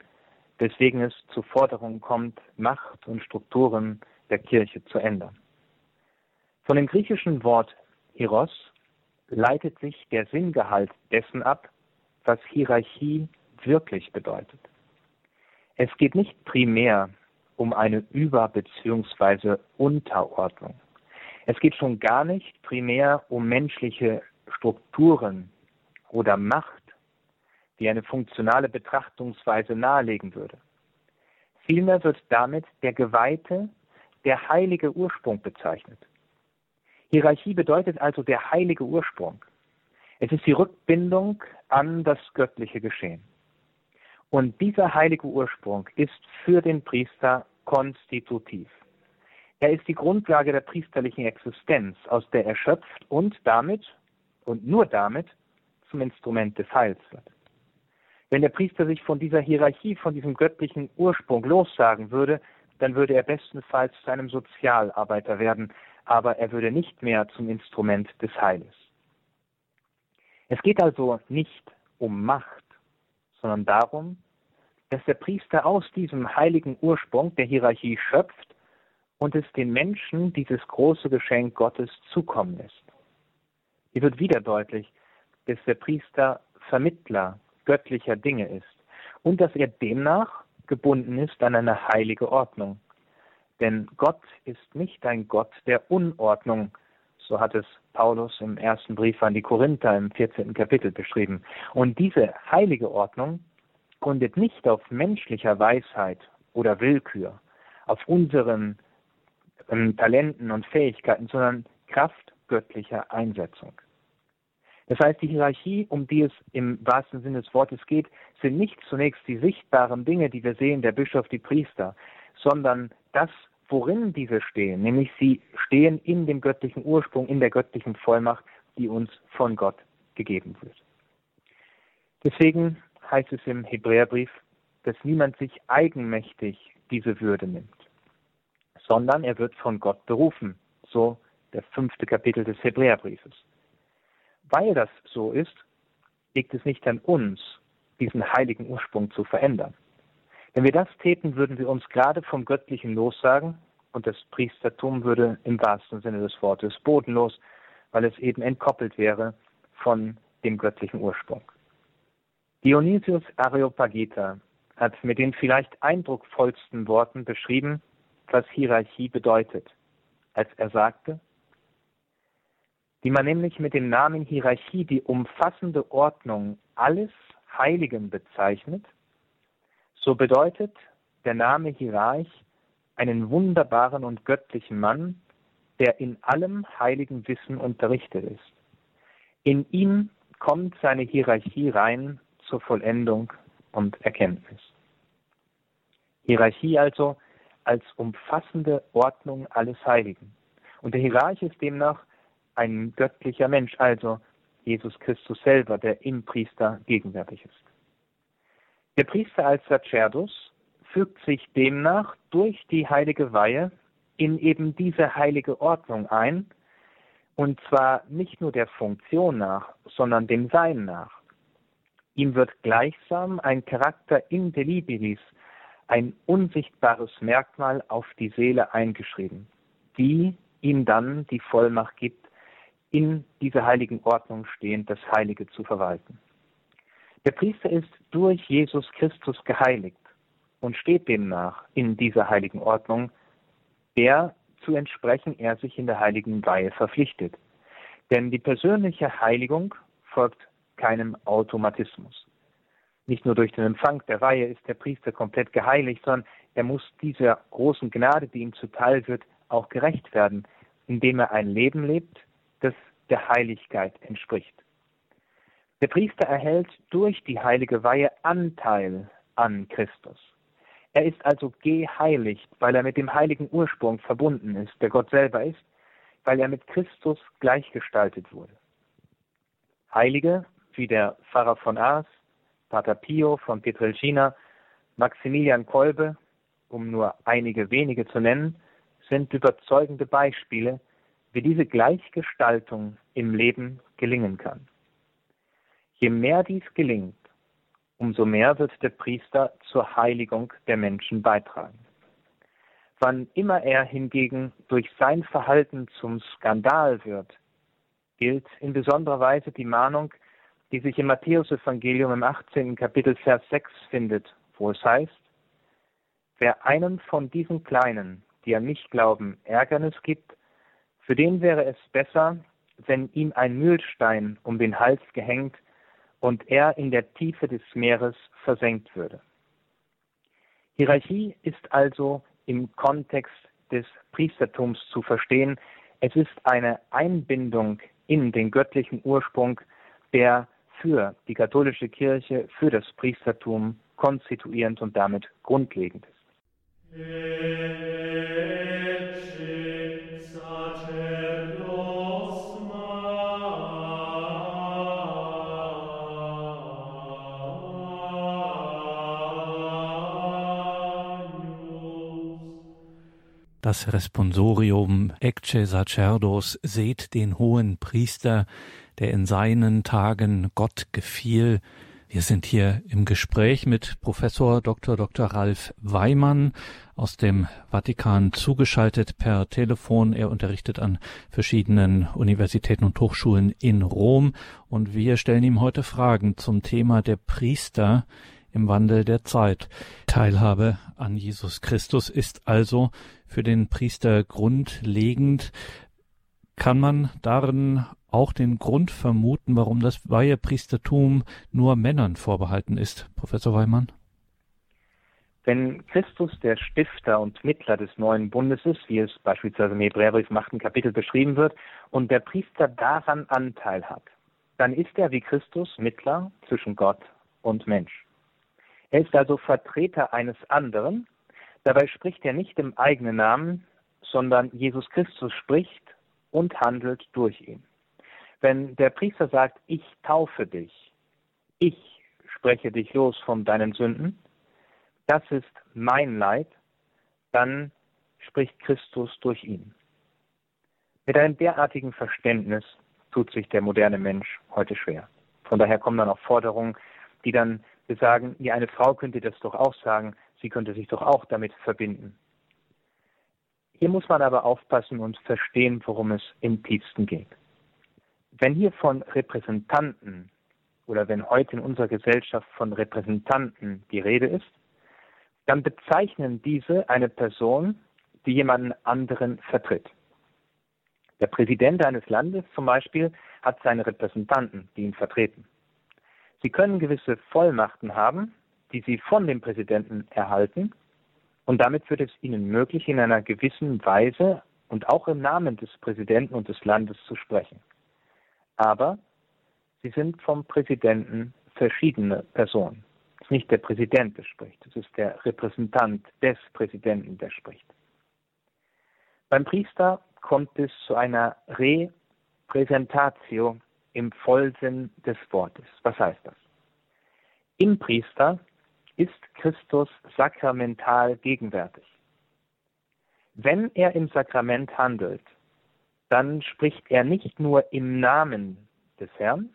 weswegen es zu Forderungen kommt, Macht und Strukturen der Kirche zu ändern. Von dem griechischen Wort Hieros leitet sich der Sinngehalt dessen ab, was Hierarchie wirklich bedeutet. Es geht nicht primär um eine Über- bzw. Unterordnung. Es geht schon gar nicht primär um menschliche Strukturen oder Macht, die eine funktionale Betrachtungsweise nahelegen würde. Vielmehr wird damit der geweihte, der heilige Ursprung bezeichnet. Hierarchie bedeutet also der heilige Ursprung. Es ist die Rückbindung an das göttliche Geschehen. Und dieser heilige Ursprung ist für den Priester konstitutiv. Er ist die Grundlage der priesterlichen Existenz, aus der er schöpft und damit und nur damit zum Instrument des Heils wird. Wenn der Priester sich von dieser Hierarchie, von diesem göttlichen Ursprung lossagen würde, dann würde er bestenfalls zu einem Sozialarbeiter werden, aber er würde nicht mehr zum Instrument des Heiles. Es geht also nicht um Macht, sondern darum, dass der Priester aus diesem heiligen Ursprung der Hierarchie schöpft und es den Menschen dieses große Geschenk Gottes zukommen lässt. Hier wird wieder deutlich, dass der Priester Vermittler göttlicher Dinge ist und dass er demnach gebunden ist an eine heilige Ordnung. Denn Gott ist nicht ein Gott der Unordnung, so hat es Paulus im ersten Brief an die Korinther im 14. Kapitel beschrieben. Und diese heilige Ordnung gründet nicht auf menschlicher Weisheit oder Willkür, auf unseren ähm, Talenten und Fähigkeiten, sondern Kraft göttlicher Einsetzung. Das heißt, die Hierarchie, um die es im wahrsten Sinne des Wortes geht, sind nicht zunächst die sichtbaren Dinge, die wir sehen, der Bischof, die Priester, sondern das, worin diese stehen, nämlich sie stehen in dem göttlichen Ursprung, in der göttlichen Vollmacht, die uns von Gott gegeben wird. Deswegen heißt es im Hebräerbrief, dass niemand sich eigenmächtig diese Würde nimmt, sondern er wird von Gott berufen, so der fünfte Kapitel des Hebräerbriefes. Weil das so ist, liegt es nicht an uns, diesen heiligen Ursprung zu verändern. Wenn wir das täten, würden wir uns gerade vom Göttlichen lossagen und das Priestertum würde im wahrsten Sinne des Wortes bodenlos, weil es eben entkoppelt wäre von dem göttlichen Ursprung. Dionysius Areopagita hat mit den vielleicht eindrucksvollsten Worten beschrieben, was Hierarchie bedeutet, als er sagte, wie man nämlich mit dem Namen Hierarchie die umfassende Ordnung alles Heiligen bezeichnet, so bedeutet der Name Hierarch einen wunderbaren und göttlichen Mann, der in allem heiligen Wissen unterrichtet ist. In ihm kommt seine Hierarchie rein zur Vollendung und Erkenntnis. Hierarchie also als umfassende Ordnung alles Heiligen. Und der Hierarch ist demnach ein göttlicher Mensch, also Jesus Christus selber, der im Priester gegenwärtig ist. Der Priester als Sacerdus fügt sich demnach durch die heilige Weihe in eben diese heilige Ordnung ein, und zwar nicht nur der Funktion nach, sondern dem Sein nach. Ihm wird gleichsam ein Charakter indelibilis, ein unsichtbares Merkmal auf die Seele eingeschrieben, die ihm dann die Vollmacht gibt, in dieser heiligen Ordnung stehend das Heilige zu verwalten. Der Priester ist durch Jesus Christus geheiligt und steht demnach in dieser heiligen Ordnung, der zu entsprechen er sich in der heiligen Weihe verpflichtet. Denn die persönliche Heiligung folgt keinem Automatismus. Nicht nur durch den Empfang der Weihe ist der Priester komplett geheiligt, sondern er muss dieser großen Gnade, die ihm zuteil wird, auch gerecht werden, indem er ein Leben lebt, das der Heiligkeit entspricht. Der Priester erhält durch die heilige Weihe Anteil an Christus. Er ist also geheiligt, weil er mit dem heiligen Ursprung verbunden ist, der Gott selber ist, weil er mit Christus gleichgestaltet wurde. Heilige, wie der Pfarrer von Ars, Pater Pio von Pietrelcina, Maximilian Kolbe, um nur einige wenige zu nennen, sind überzeugende Beispiele, wie diese Gleichgestaltung im Leben gelingen kann. Je mehr dies gelingt, umso mehr wird der Priester zur Heiligung der Menschen beitragen. Wann immer er hingegen durch sein Verhalten zum Skandal wird, gilt in besonderer Weise die Mahnung, die sich im Matthäusevangelium im 18. Kapitel Vers 6 findet, wo es heißt, wer einem von diesen Kleinen, die an mich glauben, Ärgernis gibt, für den wäre es besser, wenn ihm ein Mühlstein um den Hals gehängt und er in der Tiefe des Meeres versenkt würde. Hierarchie ist also im Kontext des Priestertums zu verstehen. Es ist eine Einbindung in den göttlichen Ursprung, der für die katholische Kirche, für das Priestertum konstituierend und damit grundlegend ist. Das Responsorium Ecce Sacerdos seht den hohen Priester, der in seinen Tagen Gott gefiel. Wir sind hier im Gespräch mit Professor Dr. Dr. Ralf Weimann aus dem Vatikan zugeschaltet per Telefon. Er unterrichtet an verschiedenen Universitäten und Hochschulen in Rom und wir stellen ihm heute Fragen zum Thema der Priester im Wandel der Zeit. Teilhabe an Jesus Christus ist also für den Priester grundlegend. Kann man darin auch den Grund vermuten, warum das Weihepriestertum nur Männern vorbehalten ist, Professor Weimann? Wenn Christus der Stifter und Mittler des neuen Bundes ist, wie es beispielsweise im Hebräerbrief im achten Kapitel beschrieben wird, und der Priester daran Anteil hat, dann ist er wie Christus Mittler zwischen Gott und Mensch. Er ist also Vertreter eines anderen. Dabei spricht er nicht im eigenen Namen, sondern Jesus Christus spricht und handelt durch ihn. Wenn der Priester sagt, ich taufe dich, ich spreche dich los von deinen Sünden, das ist mein Leid, dann spricht Christus durch ihn. Mit einem derartigen Verständnis tut sich der moderne Mensch heute schwer. Von daher kommen dann auch Forderungen, die dann wir sagen, ja, eine Frau könnte das doch auch sagen, sie könnte sich doch auch damit verbinden. Hier muss man aber aufpassen und verstehen, worum es im tiefsten geht. Wenn hier von Repräsentanten oder wenn heute in unserer Gesellschaft von Repräsentanten die Rede ist, dann bezeichnen diese eine Person, die jemanden anderen vertritt. Der Präsident eines Landes zum Beispiel hat seine Repräsentanten, die ihn vertreten. Sie können gewisse Vollmachten haben, die Sie von dem Präsidenten erhalten, und damit wird es Ihnen möglich, in einer gewissen Weise und auch im Namen des Präsidenten und des Landes zu sprechen. Aber Sie sind vom Präsidenten verschiedene Personen. Es ist nicht der Präsident, der spricht, es ist der Repräsentant des Präsidenten, der spricht. Beim Priester kommt es zu einer Repräsentatio im Vollsinn des Wortes. Was heißt das? Im Priester ist Christus sakramental gegenwärtig. Wenn er im Sakrament handelt, dann spricht er nicht nur im Namen des Herrn,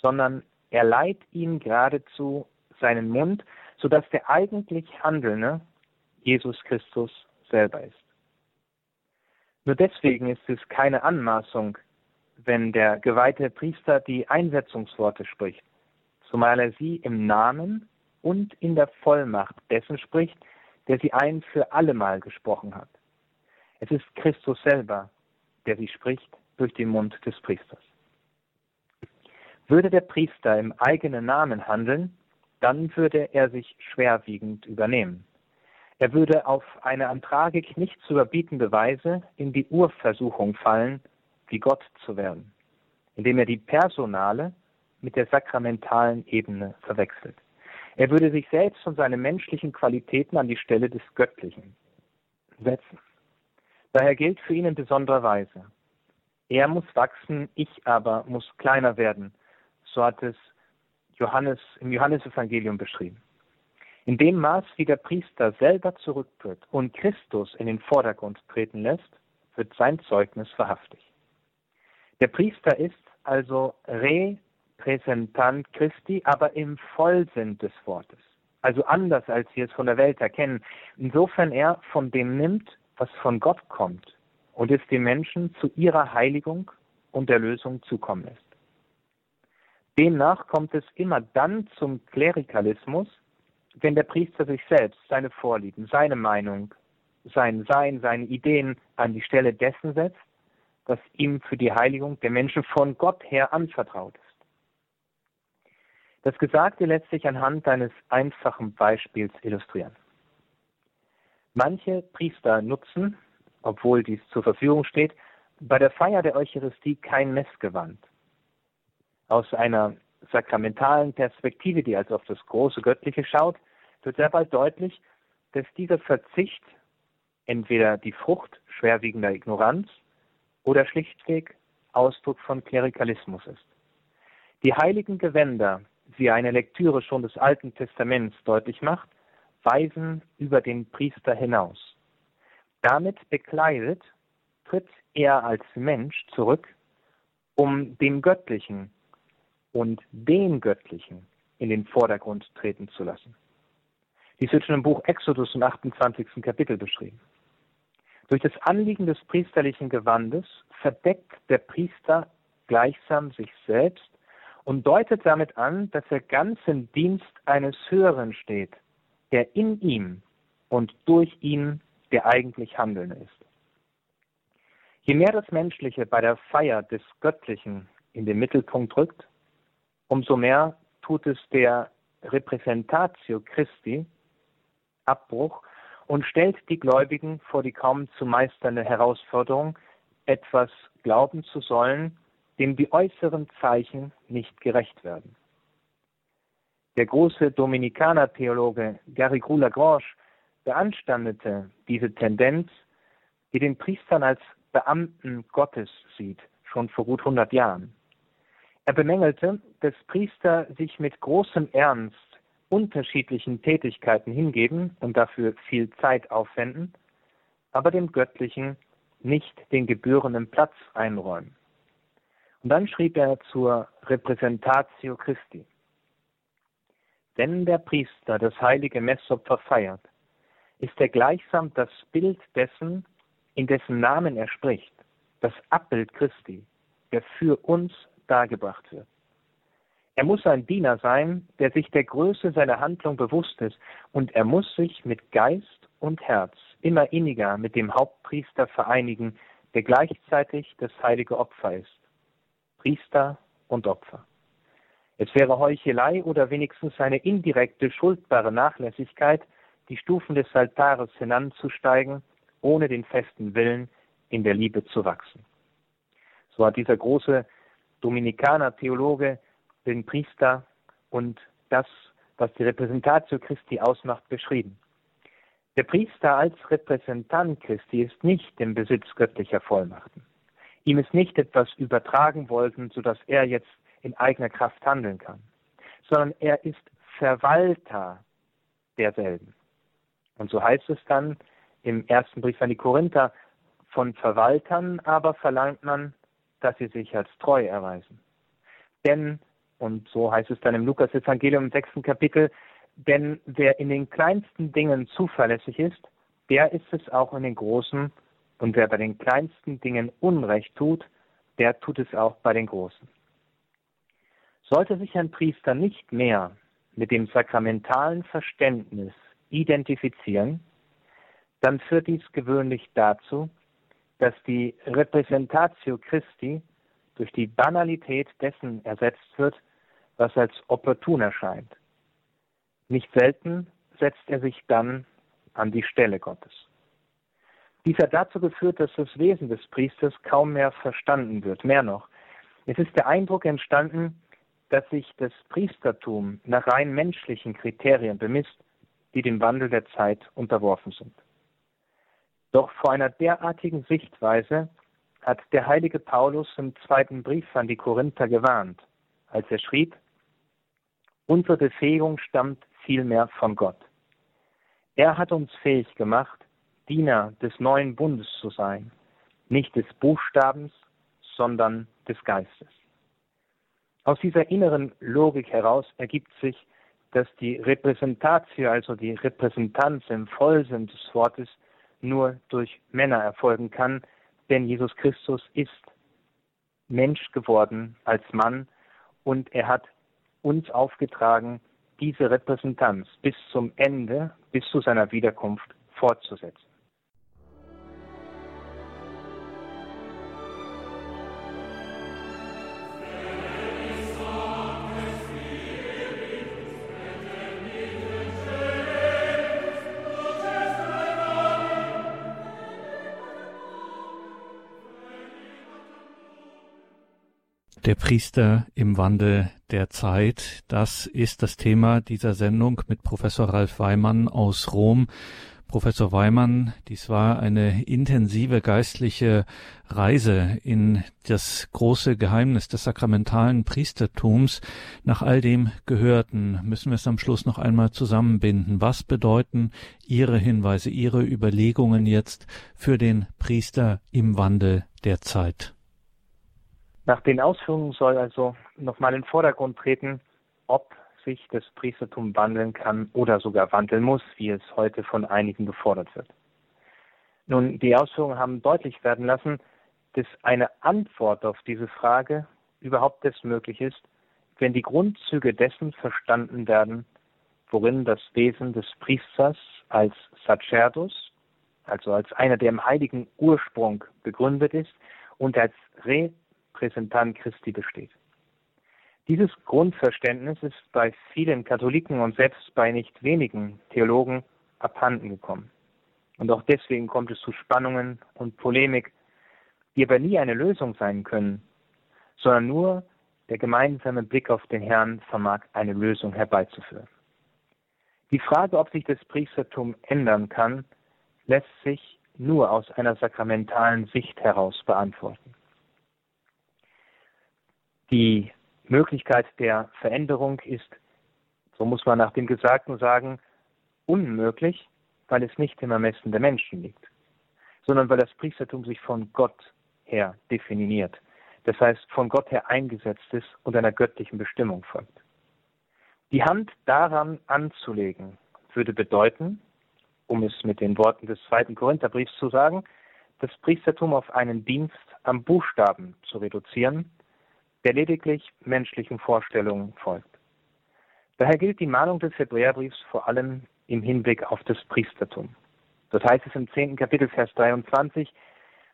sondern er leiht ihm geradezu seinen Mund, sodass der eigentlich Handelnde Jesus Christus selber ist. Nur deswegen ist es keine Anmaßung, wenn der geweihte Priester die Einsetzungsworte spricht, zumal er sie im Namen und in der Vollmacht dessen spricht, der sie ein für allemal gesprochen hat, Es ist Christus selber, der sie spricht durch den Mund des Priesters. Würde der Priester im eigenen Namen handeln, dann würde er sich schwerwiegend übernehmen. Er würde auf eine an Tragik nicht zu überbietende Weise in die Urversuchung fallen, wie Gott zu werden, indem er die personale mit der sakramentalen Ebene verwechselt. Er würde sich selbst und seine menschlichen Qualitäten an die Stelle des Göttlichen setzen. Daher gilt für ihn in besonderer Weise. Er muss wachsen, ich aber muss kleiner werden. So hat es Johannes im Johannesevangelium beschrieben. In dem Maß, wie der Priester selber zurücktritt und Christus in den Vordergrund treten lässt, wird sein Zeugnis wahrhaftig. Der Priester ist also Repräsentant Christi, aber im Vollsinn des Wortes. Also anders, als wir es von der Welt erkennen. Insofern er von dem nimmt, was von Gott kommt und es den Menschen zu ihrer Heiligung und Erlösung zukommen lässt. Demnach kommt es immer dann zum Klerikalismus, wenn der Priester sich selbst, seine Vorlieben, seine Meinung, sein Sein, seine Ideen an die Stelle dessen setzt, was ihm für die Heiligung der Menschen von Gott her anvertraut ist. Das Gesagte lässt sich anhand eines einfachen Beispiels illustrieren. Manche Priester nutzen, obwohl dies zur Verfügung steht, bei der Feier der Eucharistie kein Messgewand. Aus einer sakramentalen Perspektive, die als auf das große Göttliche schaut, wird sehr bald deutlich, dass dieser Verzicht entweder die Frucht schwerwiegender Ignoranz oder schlichtweg Ausdruck von Klerikalismus ist. Die heiligen Gewänder, wie eine Lektüre schon des Alten Testaments deutlich macht, weisen über den Priester hinaus. Damit bekleidet tritt er als Mensch zurück, um den Göttlichen und den Göttlichen in den Vordergrund treten zu lassen. Dies wird schon im Buch Exodus im 28. Kapitel beschrieben. Durch das Anliegen des priesterlichen Gewandes verdeckt der Priester gleichsam sich selbst und deutet damit an, dass er ganz im Dienst eines Höheren steht, der in ihm und durch ihn der eigentlich Handelnde ist. Je mehr das Menschliche bei der Feier des Göttlichen in den Mittelpunkt rückt, umso mehr tut es der Repräsentatio Christi Abbruch und stellt die Gläubigen vor die kaum zu meisternde Herausforderung, etwas glauben zu sollen, dem die äußeren Zeichen nicht gerecht werden. Der große Dominikaner-Theologe Garrigou Lagrange beanstandete diese Tendenz, die den Priestern als Beamten Gottes sieht, schon vor gut 100 Jahren. Er bemängelte, dass Priester sich mit großem Ernst unterschiedlichen Tätigkeiten hingeben und dafür viel Zeit aufwenden, aber dem Göttlichen nicht den gebührenden Platz einräumen. Und dann schrieb er zur Repräsentatio Christi. Wenn der Priester das heilige Messopfer feiert, ist er gleichsam das Bild dessen, in dessen Namen er spricht, das Abbild Christi, der für uns dargebracht wird. Er muss ein Diener sein, der sich der Größe seiner Handlung bewusst ist, und er muss sich mit Geist und Herz immer inniger mit dem Hauptpriester vereinigen, der gleichzeitig das heilige Opfer ist. Priester und Opfer. Es wäre Heuchelei oder wenigstens eine indirekte, schuldbare Nachlässigkeit, die Stufen des Altares hinanzusteigen, ohne den festen Willen, in der Liebe zu wachsen. So hat dieser große Dominikaner-Theologe den Priester und das, was die Repräsentatio Christi ausmacht, beschrieben. Der Priester als Repräsentant Christi ist nicht im Besitz göttlicher Vollmachten. Ihm ist nicht etwas übertragen worden, sodass er jetzt in eigener Kraft handeln kann, sondern er ist Verwalter derselben. Und so heißt es dann im ersten Brief an die Korinther, von Verwaltern aber verlangt man, dass sie sich als treu erweisen. Denn, und so heißt es dann im Lukas-Evangelium im sechsten Kapitel, denn wer in den kleinsten Dingen zuverlässig ist, der ist es auch in den großen, und wer bei den kleinsten Dingen Unrecht tut, der tut es auch bei den großen. Sollte sich ein Priester nicht mehr mit dem sakramentalen Verständnis identifizieren, dann führt dies gewöhnlich dazu, dass die Repräsentatio Christi durch die Banalität dessen ersetzt wird, was als opportun erscheint. Nicht selten setzt er sich dann an die Stelle Gottes. Dies hat dazu geführt, dass das Wesen des Priesters kaum mehr verstanden wird. Mehr noch, es ist der Eindruck entstanden, dass sich das Priestertum nach rein menschlichen Kriterien bemisst, die dem Wandel der Zeit unterworfen sind. Doch vor einer derartigen Sichtweise hat der heilige Paulus im zweiten Brief an die Korinther gewarnt, als er schrieb, unsere Befähigung stammt vielmehr von Gott. Er hat uns fähig gemacht, Diener des neuen Bundes zu sein, nicht des Buchstabens, sondern des Geistes. Aus dieser inneren Logik heraus ergibt sich, dass die Repräsentatio, also die Repräsentanz im Vollsinn des Wortes, nur durch Männer erfolgen kann, denn Jesus Christus ist Mensch geworden als Mann und er hat uns aufgetragen, diese Repräsentanz bis zum Ende, bis zu seiner Wiederkunft fortzusetzen. Der Priester im Wandel der Zeit, das ist das Thema dieser Sendung mit Professor Ralf Weimann aus Rom. Professor Weimann, dies war eine intensive geistliche Reise in das große Geheimnis des sakramentalen Priestertums. Nach all dem Gehörten müssen wir es am Schluss noch einmal zusammenbinden. Was bedeuten Ihre Hinweise, Ihre Überlegungen jetzt für den Priester im Wandel der Zeit? Nach den Ausführungen soll also nochmal in den Vordergrund treten, ob sich das Priestertum wandeln kann oder sogar wandeln muss, wie es heute von einigen gefordert wird. Nun, die Ausführungen haben deutlich werden lassen, dass eine Antwort auf diese Frage überhaupt erst möglich ist, wenn die Grundzüge dessen verstanden werden, worin das Wesen des Priesters als Sacerdus, also als einer, der im heiligen Ursprung begründet ist, und als Re Repräsentant Christi besteht. Dieses Grundverständnis ist bei vielen Katholiken und selbst bei nicht wenigen Theologen abhanden gekommen. Und auch deswegen kommt es zu Spannungen und Polemik, die aber nie eine Lösung sein können, sondern nur der gemeinsame Blick auf den Herrn vermag eine Lösung herbeizuführen. Die Frage, ob sich das Priestertum ändern kann, lässt sich nur aus einer sakramentalen Sicht heraus beantworten. Die Möglichkeit der Veränderung ist, so muss man nach dem Gesagten sagen, unmöglich, weil es nicht im Ermessen der Menschen liegt, sondern weil das Priestertum sich von Gott her definiert, das heißt von Gott her eingesetzt ist und einer göttlichen Bestimmung folgt. Die Hand daran anzulegen, würde bedeuten, um es mit den Worten des zweiten Korintherbriefs zu sagen, das Priestertum auf einen Dienst am Buchstaben zu reduzieren der lediglich menschlichen Vorstellungen folgt. Daher gilt die Mahnung des Hebräerbriefs vor allem im Hinblick auf das Priestertum. Dort heißt es im 10. Kapitel, Vers 23,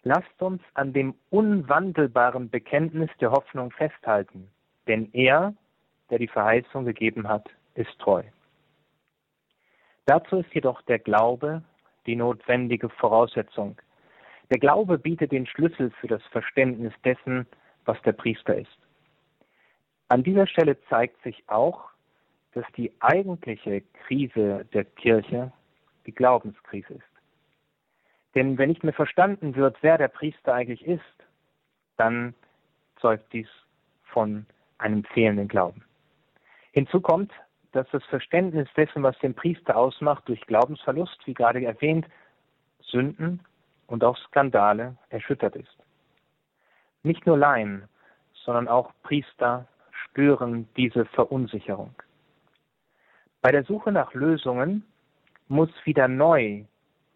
Lasst uns an dem unwandelbaren Bekenntnis der Hoffnung festhalten, denn er, der die Verheißung gegeben hat, ist treu. Dazu ist jedoch der Glaube die notwendige Voraussetzung. Der Glaube bietet den Schlüssel für das Verständnis dessen, was der Priester ist. An dieser Stelle zeigt sich auch, dass die eigentliche Krise der Kirche die Glaubenskrise ist. Denn wenn nicht mehr verstanden wird, wer der Priester eigentlich ist, dann zeugt dies von einem fehlenden Glauben. Hinzu kommt, dass das Verständnis dessen, was den Priester ausmacht, durch Glaubensverlust, wie gerade erwähnt, Sünden und auch Skandale erschüttert ist. Nicht nur Laien, sondern auch Priester spüren diese Verunsicherung. Bei der Suche nach Lösungen muss wieder neu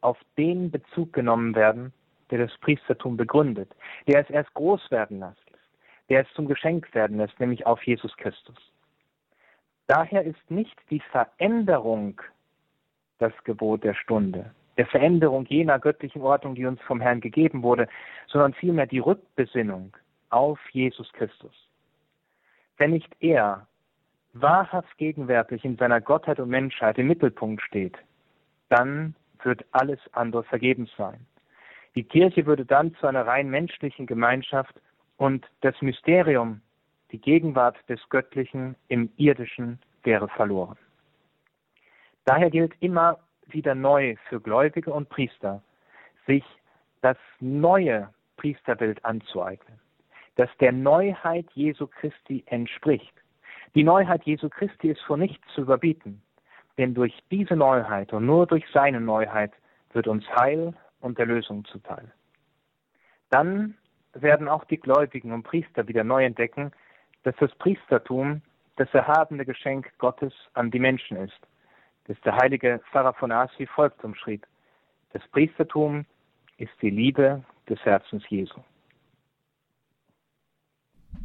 auf den Bezug genommen werden, der das Priestertum begründet, der es erst groß werden lässt, der es zum Geschenk werden lässt, nämlich auf Jesus Christus. Daher ist nicht die Veränderung das Gebot der Stunde, der Veränderung jener göttlichen Ordnung, die uns vom Herrn gegeben wurde, sondern vielmehr die Rückbesinnung auf Jesus Christus. Wenn nicht er wahrhaft gegenwärtig in seiner Gottheit und Menschheit im Mittelpunkt steht, dann wird alles andere vergebens sein. Die Kirche würde dann zu einer rein menschlichen Gemeinschaft und das Mysterium, die Gegenwart des Göttlichen im Irdischen wäre verloren. Daher gilt immer wieder neu für Gläubige und Priester, sich das neue Priesterbild anzueignen, das der Neuheit Jesu Christi entspricht. Die Neuheit Jesu Christi ist vor nichts zu überbieten, denn durch diese Neuheit und nur durch seine Neuheit wird uns Heil und Erlösung zuteil. Dann werden auch die Gläubigen und Priester wieder neu entdecken, dass das Priestertum das erhabene Geschenk Gottes an die Menschen ist, das der heilige Pfarrer von Ars folgt umschrieb. Das Priestertum ist die Liebe des Herzens Jesu.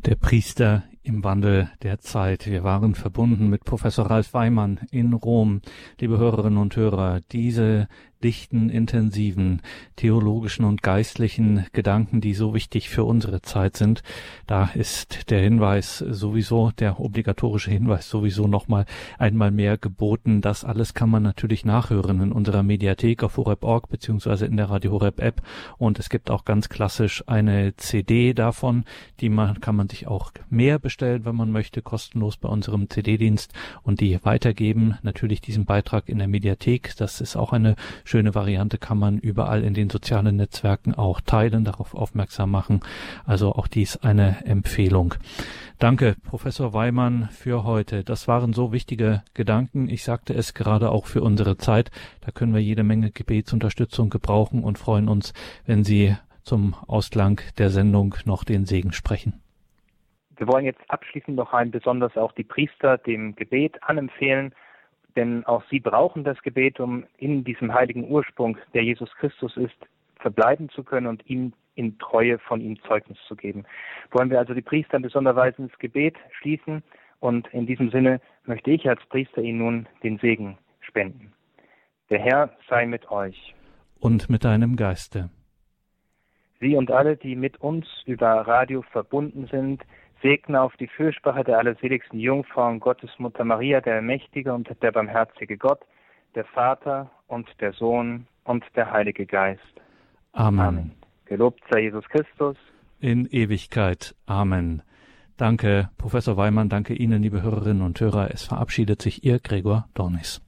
Der Priester im Wandel der Zeit. Wir waren verbunden mit Professor Ralf Weimann in Rom. Liebe Hörerinnen und Hörer, diese dichten, intensiven, theologischen und geistlichen Gedanken, die so wichtig für unsere Zeit sind. Da ist der Hinweis sowieso, der obligatorische Hinweis sowieso nochmal einmal mehr geboten. Das alles kann man natürlich nachhören in unserer Mediathek auf horeb.org beziehungsweise in der Radio Horeb App. Und es gibt auch ganz klassisch eine CD davon, die man, kann man sich auch mehr bestellen, wenn man möchte, kostenlos bei unserem CD-Dienst und die weitergeben. Natürlich diesen Beitrag in der Mediathek. Das ist auch eine schöne Variante kann man überall in den sozialen Netzwerken auch teilen, darauf aufmerksam machen. Also auch dies eine Empfehlung. Danke, Professor Weimann, für heute. Das waren so wichtige Gedanken. Ich sagte es gerade auch für unsere Zeit. Da können wir jede Menge Gebetsunterstützung gebrauchen und freuen uns, wenn Sie zum Ausklang der Sendung noch den Segen sprechen. Wir wollen jetzt abschließend noch ein besonders auch die Priester dem Gebet anempfehlen denn auch sie brauchen das Gebet, um in diesem heiligen Ursprung, der Jesus Christus ist, verbleiben zu können und ihm in Treue von ihm Zeugnis zu geben. Wollen wir also die Priester in besonderer Weise ins Gebet schließen und in diesem Sinne möchte ich als Priester Ihnen nun den Segen spenden. Der Herr sei mit euch. Und mit deinem Geiste. Sie und alle, die mit uns über Radio verbunden sind, Segne auf die Fürsprache der allerseligsten Jungfrau und Gottesmutter Maria, der Mächtige und der barmherzige Gott, der Vater und der Sohn und der Heilige Geist. Amen. Amen. Gelobt sei Jesus Christus. In Ewigkeit. Amen. Danke, Professor Weimann, danke Ihnen, liebe Hörerinnen und Hörer. Es verabschiedet sich Ihr Gregor Dornis.